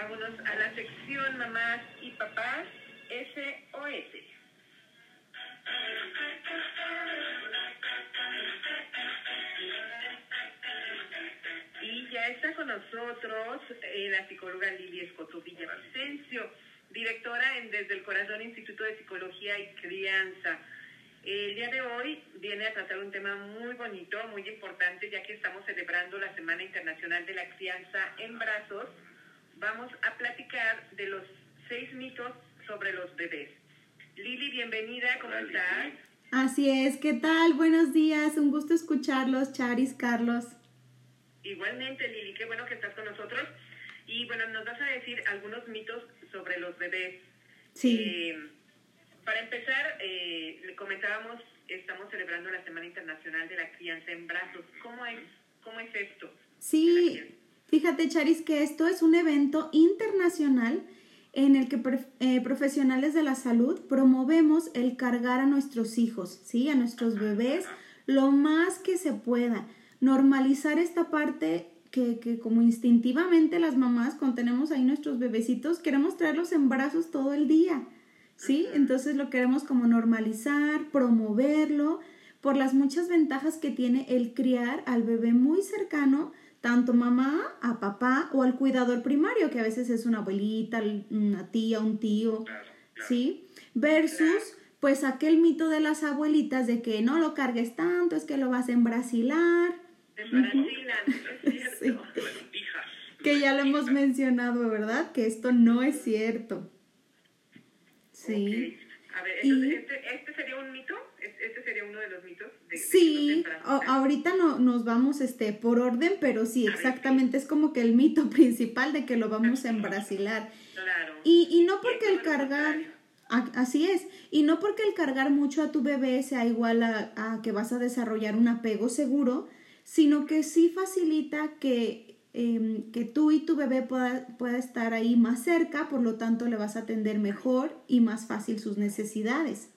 Vámonos a la sección mamás y papás SOS. Y ya está con nosotros eh, la psicóloga Lili Escoto Villavicencio, directora en Desde el Corazón Instituto de Psicología y Crianza. El día de hoy viene a tratar un tema muy bonito, muy importante, ya que estamos celebrando la Semana Internacional de la Crianza en Brazos. Vamos a platicar de los seis mitos sobre los bebés. Lili, bienvenida, ¿cómo estás? Así es, ¿qué tal? Buenos días, un gusto escucharlos, Charis, Carlos. Igualmente, Lili, qué bueno que estás con nosotros. Y bueno, nos vas a decir algunos mitos sobre los bebés. Sí. Eh, para empezar, eh, le comentábamos, estamos celebrando la Semana Internacional de la Crianza en Brazos. ¿Cómo es, cómo es esto? de la Sí? Fíjate, Charis, que esto es un evento internacional en el que eh, profesionales de la salud promovemos el cargar a nuestros hijos, ¿sí? A nuestros bebés lo más que se pueda. Normalizar esta parte que, que como instintivamente las mamás, cuando tenemos ahí nuestros bebecitos, queremos traerlos en brazos todo el día, ¿sí? Entonces lo queremos como normalizar, promoverlo, por las muchas ventajas que tiene el criar al bebé muy cercano, tanto mamá a papá o al cuidador primario, que a veces es una abuelita, una tía, un tío, Claro, claro. ¿sí? Versus, pues aquel mito de las abuelitas de que no lo cargues tanto, es que lo vas a embrasilar, brasilan, es cierto. Sí. Que ya lo hemos mencionado, ¿verdad? Que esto no es cierto. Sí. A ver, Y- entonces, este, ¿este sería un mito? ¿Es- ¿Este sería uno de los mitos? De, Sí, ahorita no, nos vamos este, por orden, pero sí, exactamente, es como que el mito principal de que lo vamos a embrasilar. Claro. Y, y no porque el cargar, así es, y no porque el cargar mucho a tu bebé sea igual a, a que vas a desarrollar un apego seguro, sino que sí facilita que, em, que tú y tu bebé pueda, pueda estar ahí más cerca, por lo tanto le vas a atender mejor y más fácil sus necesidades.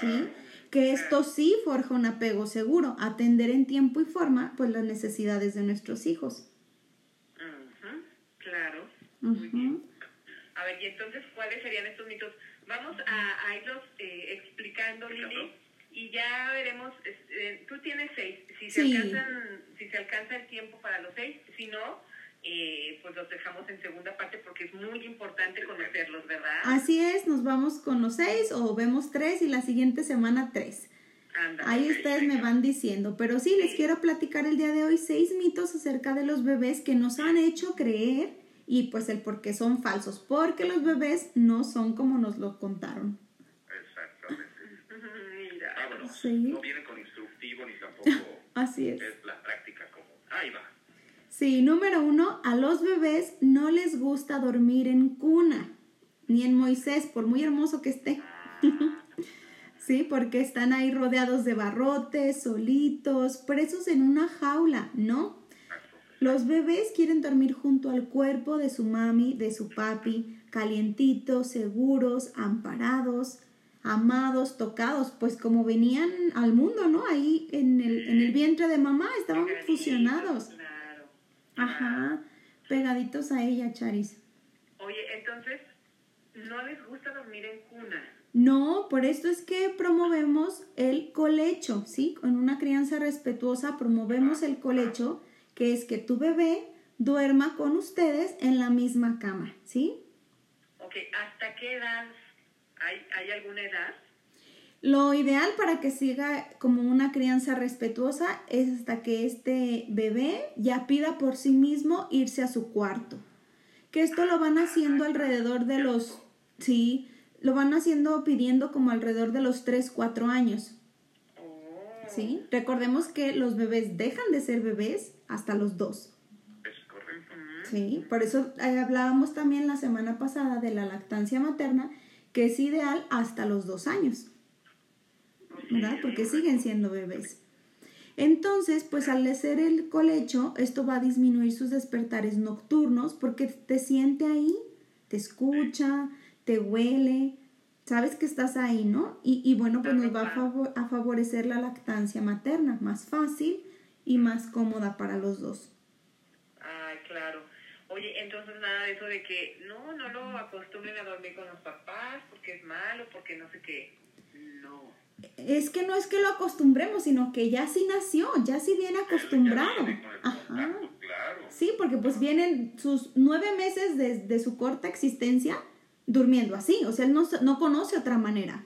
¿Sí? Que esto sí forja un apego seguro, atender en tiempo y forma pues las necesidades de nuestros hijos. Ujú, Claro. Muy bien. A ver, y entonces, ¿cuáles serían estos mitos? Vamos a, a irlos eh, explicando, Lili, y ya veremos. eh, tú tienes seis. Si se, Sí. alcanzan, si se alcanza el tiempo para los seis, si no, eh, pues los dejamos en segunda parte porque es muy importante conocerlos, ¿verdad? Así es, nos vamos con los seis o vemos tres y la siguiente semana tres. Ándale. Ahí ustedes me van diciendo, pero sí, les quiero platicar el día de hoy seis mitos acerca de los bebés que nos han hecho creer y pues el por qué son falsos, porque los bebés no son como nos lo contaron. Exactamente. Mira. Vámonos. Sí. No viene con instructivo ni tampoco Así es. es la práctica común. Ahí va. Sí, número uno, a los bebés no les gusta dormir en cuna, ni en Moisés, por muy hermoso que esté. sí, porque están ahí rodeados de barrotes, solitos, presos en una jaula, ¿no? Los bebés quieren dormir junto al cuerpo de su mami, de su papi, calientitos, seguros, amparados, amados, tocados, pues como venían al mundo, ¿no? Ahí en el, en el vientre de mamá estaban fusionados. Ajá, pegaditos a ella, Charis. Oye, entonces, no les gusta dormir en cuna. No, por esto es que promovemos el colecho, ¿sí? Con una crianza respetuosa promovemos el colecho, que es que tu bebé duerma con ustedes en la misma cama, ¿sí? Ok, ¿hasta qué edad? ¿Hay, ¿Hay alguna edad? Lo ideal para que siga como una crianza respetuosa es hasta que este bebé ya pida por sí mismo irse a su cuarto. Que esto lo van haciendo alrededor de los, sí, lo van haciendo pidiendo como alrededor de los 3, 4 años. ¿Sí? Recordemos que los bebés dejan de ser bebés hasta los 2. Es correcto. ¿Sí? Por eso eh, hablábamos también la semana pasada de la lactancia materna, que es ideal hasta los 2 años. ¿Verdad? Porque siguen siendo bebés. Entonces, pues al hacer el colecho, esto va a disminuir sus despertares nocturnos porque te siente ahí, te escucha, te huele, sabes que estás ahí, ¿no? Y, y bueno, pues nos va a, favor- a favorecer la lactancia materna, más fácil y más cómoda para los dos. Ay, claro. Oye, entonces nada de eso de que no, no lo acostumbren a dormir con los papás porque es malo, porque no sé qué. No. Es que no es que lo acostumbremos, sino que ya sí nació, ya sí viene acostumbrado. Viene Ajá. claro. Sí, porque pues vienen sus nueve meses de, de su corta existencia durmiendo así, o sea, él no, no conoce otra manera.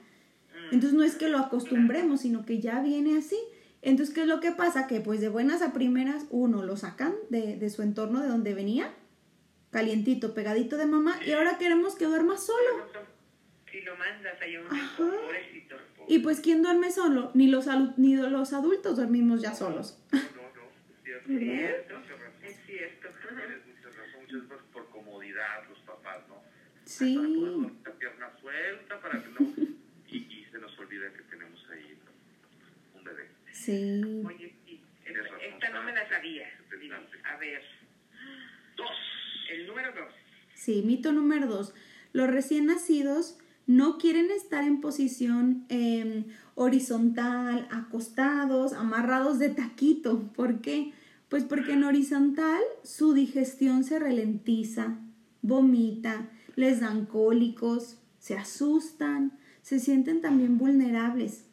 Entonces no es que lo acostumbremos, sino que ya viene así. Entonces, ¿qué es lo que pasa? Que pues de buenas a primeras, uno, lo sacan de, de su entorno de donde venía, calientito, pegadito de mamá, y ahora queremos que duerma solo. Si lo mandas ahí a un Ajá. pobrecito. Y pues, ¿quién duerme solo? Ni los, alu- ni los adultos dormimos ya solos. No, no, no, es cierto. Es cierto. Tienes mucha razón, muchas veces por comodidad los papás, ¿no? Sí, Para poder dormir la pierna suelta, para que no... Y, y se nos olvida que tenemos ahí un bebé. sí. Oye, sí, Tienes esta, esta no me la sabía. A ver, Dos. el número dos. Sí, mito número dos. Los recién nacidos no quieren estar en posición eh, horizontal, acostados, amarrados de taquito. ¿Por qué? Pues porque en horizontal su digestión se ralentiza, vomita, les dan cólicos, se asustan, se sienten también vulnerables.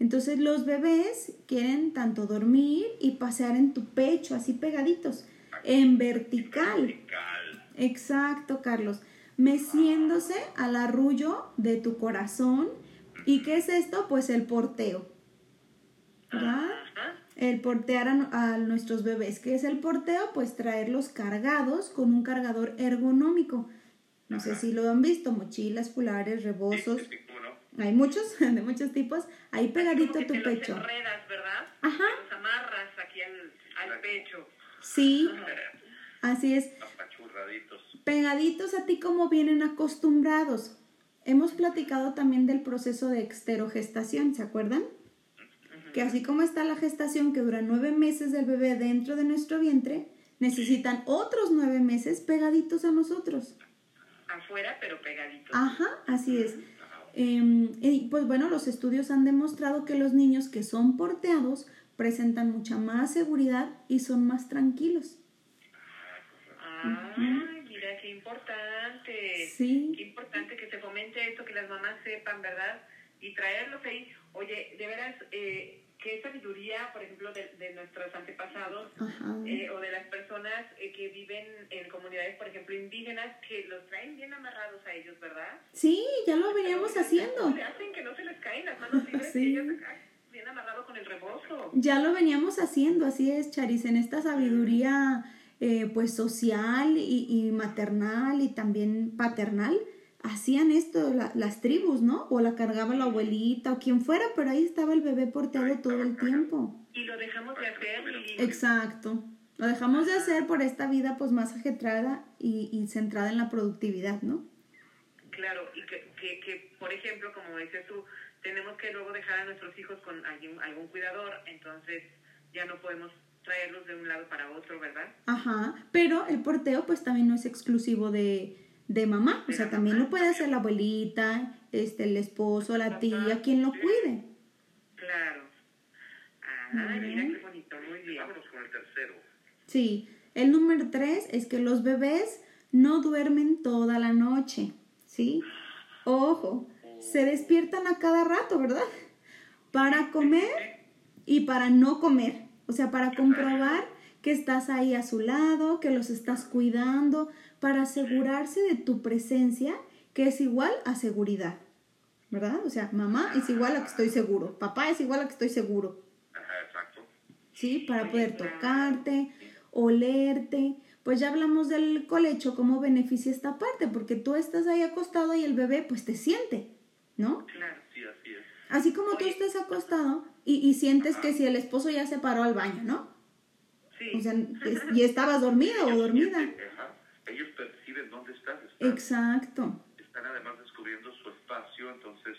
Entonces los bebés quieren tanto dormir y pasear en tu pecho, así pegaditos, en vertical. Vertical. Exacto, Carlos. Meciéndose al arrullo de tu corazón. ¿Y qué es esto? Pues el porteo. ¿Verdad? Ajá. El portear a, a nuestros bebés. ¿Qué es el porteo? Pues traerlos cargados con un cargador ergonómico. No sé si lo han visto, mochilas, fulares, rebozos. Sí, sí, cómo no. Hay muchos, de muchos tipos. Ahí pegadito Como a que tu te los pecho. enredas, ¿verdad? Ajá. Los amarras aquí al, al pecho. Sí, así es. Pegaditos a ti como vienen acostumbrados. Hemos platicado también del proceso de exterogestación, ¿se acuerdan? Que así como está la gestación que dura nueve meses del bebé dentro de nuestro vientre, necesitan otros nueve meses pegaditos a nosotros. Afuera, pero pegadito. Ajá, así es. Em, y pues bueno, los estudios han demostrado que los niños que son porteados presentan mucha más seguridad y son más tranquilos. Ay, mira, qué importante. Sí. Qué importante que se fomente esto, que las mamás sepan, ¿verdad? Y traerlos ahí. Oye, de veras, eh, qué sabiduría, por ejemplo, de, de nuestros antepasados eh, o de las personas eh, que viven en comunidades, por ejemplo, indígenas, que los traen bien amarrados a ellos, ¿verdad? Sí, ya lo veníamos haciendo. ¿cómo le hacen que no se les caen las manos libres Sí. y ellos acá, bien amarrados con el rebozo. Ya lo veníamos haciendo, así es, Charis, en esta sabiduría eh, pues social y, y maternal y también paternal, hacían esto la- las tribus, ¿no? O la cargaba la abuelita o quien fuera, pero ahí estaba el bebé porteado todo el tiempo. Y lo dejamos de hacer y... Exacto. Lo dejamos de hacer por esta vida pues más ajetrada y, y centrada en la productividad, ¿no? Claro, y que, que, que, por ejemplo, como dices tú, tenemos que luego dejar a nuestros hijos con algún cuidador, entonces ya no podemos traerlos de un lado para otro, ¿verdad? Ajá, pero el porteo pues también no es exclusivo de, de mamá, o sea, también lo puede hacer la abuelita, este, el esposo, la tía, quien lo cuide. Claro. Ah, mira qué bonito, muy bien. Vámonos con el tercero. Sí, el número tres es que los bebés no duermen toda la noche, ¿sí? Ojo, se despiertan a cada rato, ¿verdad? Para comer y para no comer, o sea, para comprobar que estás ahí a su lado, que los estás cuidando, para asegurarse de tu presencia, que es igual a seguridad, ¿verdad? O sea, mamá es igual a que estoy seguro, papá es igual a que estoy seguro. Ajá, exacto. ¿sí? Para poder tocarte, olerte. Pues ya hablamos del colecho, cómo beneficia esta parte, porque tú estás ahí acostado y el bebé pues te siente, ¿no? Claro. Sí, así es. Así como tú estás acostado y, y sientes que si el esposo ya se paró al baño, ¿no? Sí. O sea, es- y estabas dormido o dormida. Ajá. Ellos perciben dónde estás. Están, Exacto. están además descubriendo su espacio, entonces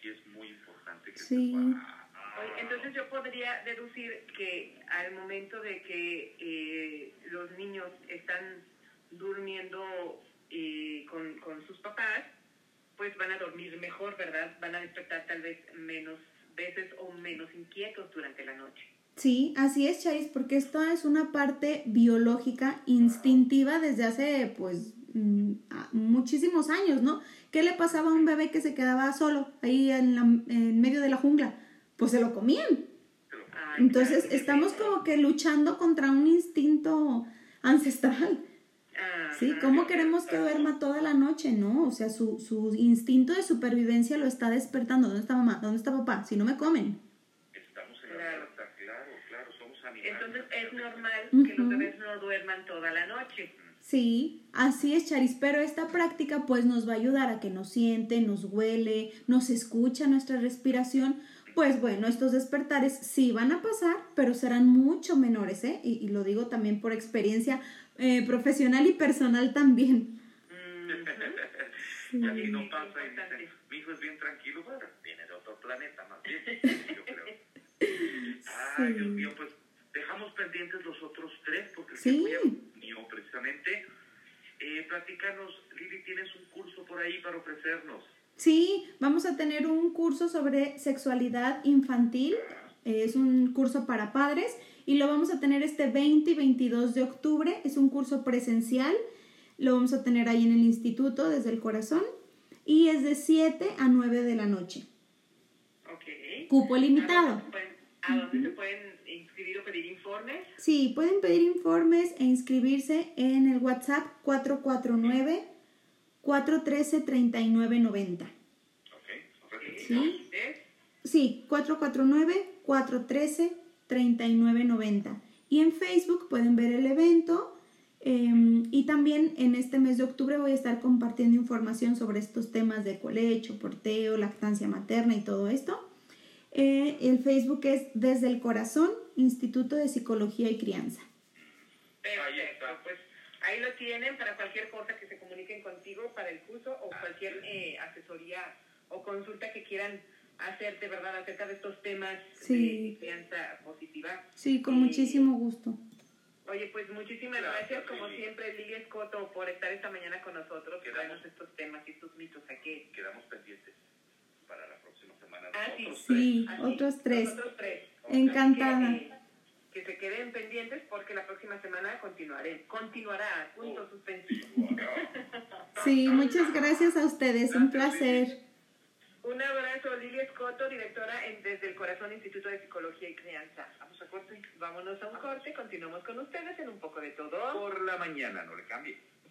sí es muy importante que Sí. Entonces yo podría deducir que al momento de que eh, los niños están durmiendo eh, con, con sus papás, pues van a dormir mejor, ¿verdad? Van a despertar tal vez menos veces o menos inquietos durante la noche. Sí, así es, Charis, porque esto es una parte biológica, instintiva desde hace, pues, mm, muchísimos años, ¿no? ¿Qué le pasaba a un bebé que se quedaba solo ahí en, la- en medio de la jungla? Pues se lo comían. Entonces, estamos como que luchando contra un instinto ancestral. ¿Sí? Ajá. ¿Cómo queremos que duerma toda la noche? No, o sea, su, su instinto de supervivencia lo está despertando. ¿Dónde está mamá? ¿Dónde está papá? Si no me comen. estamos en Claro. la alerta, claro, claro, somos animales. Entonces es normal que los bebés no duerman toda la noche. Sí, así es, Charis, pero esta práctica pues nos va a ayudar a que nos siente, nos huele, nos escucha nuestra respiración. Pues bueno, estos despertares sí van a pasar, pero serán mucho menores, ¿eh? Y, y lo digo también por experiencia eh, profesional y personal también. Ujú. Y aquí no Sí, pasa y dicen, mi hijo es bien tranquilo, bueno, viene de otro planeta más bien, yo creo. Ay, Dios mío, pues dejamos pendientes los otros tres, porque el Sí. mío precisamente. Eh, platícanos, Lili, tienes un curso por ahí para ofrecernos. Sí, vamos a tener un curso sobre sexualidad infantil. eh, Es un curso para padres y lo vamos a tener este 20 y 22 de octubre. Es un curso presencial. Lo vamos a tener ahí en el instituto desde el corazón y es de 7 a 9 de la noche. Ok. Cupo ¿A limitado. ¿A dónde se pueden inscribir o pedir informes? Sí, pueden pedir informes e inscribirse en el WhatsApp 449 413 3990. Ok, Ok. Sí. ¿Es? Sí, 449-413-3990. Y en Facebook pueden ver el evento. eh, y también en este mes de octubre voy a estar compartiendo información sobre estos temas de colecho, porteo, lactancia materna y todo esto. Eh, el Facebook es Desde el Corazón, Instituto de Psicología y Crianza. Ahí Perfecto, está. pues ahí lo tienen para cualquier cosa que se comuniquen contigo para el curso o cualquier eh, asesoría o consulta que quieran hacer de verdad acerca de estos temas Sí. de crianza positiva. Sí, con Sí. muchísimo gusto. Oye, pues muchísimas Gracias, gracias, como Lili. siempre, Lili Escoto, por estar esta mañana con nosotros, Quedamos- traernos estos temas y estos mitos aquí. Quedamos pendientes para la próxima semana. Ah, sí. Nosotros Sí, Así, otros tres. Nosotros tres. Encantada. Que, que se queden pendientes porque la próxima semana continuaré. Continuará, punto Oh. suspensivo. tres. Sí, muchas gracias a ustedes. Un placer. Un abrazo, Lili Escoto, directora en Desde el Corazón Instituto de Psicología y Crianza. Vamos a corte. Vámonos a un corte. Continuamos con ustedes en un poco de todo. Por la mañana, no le cambie.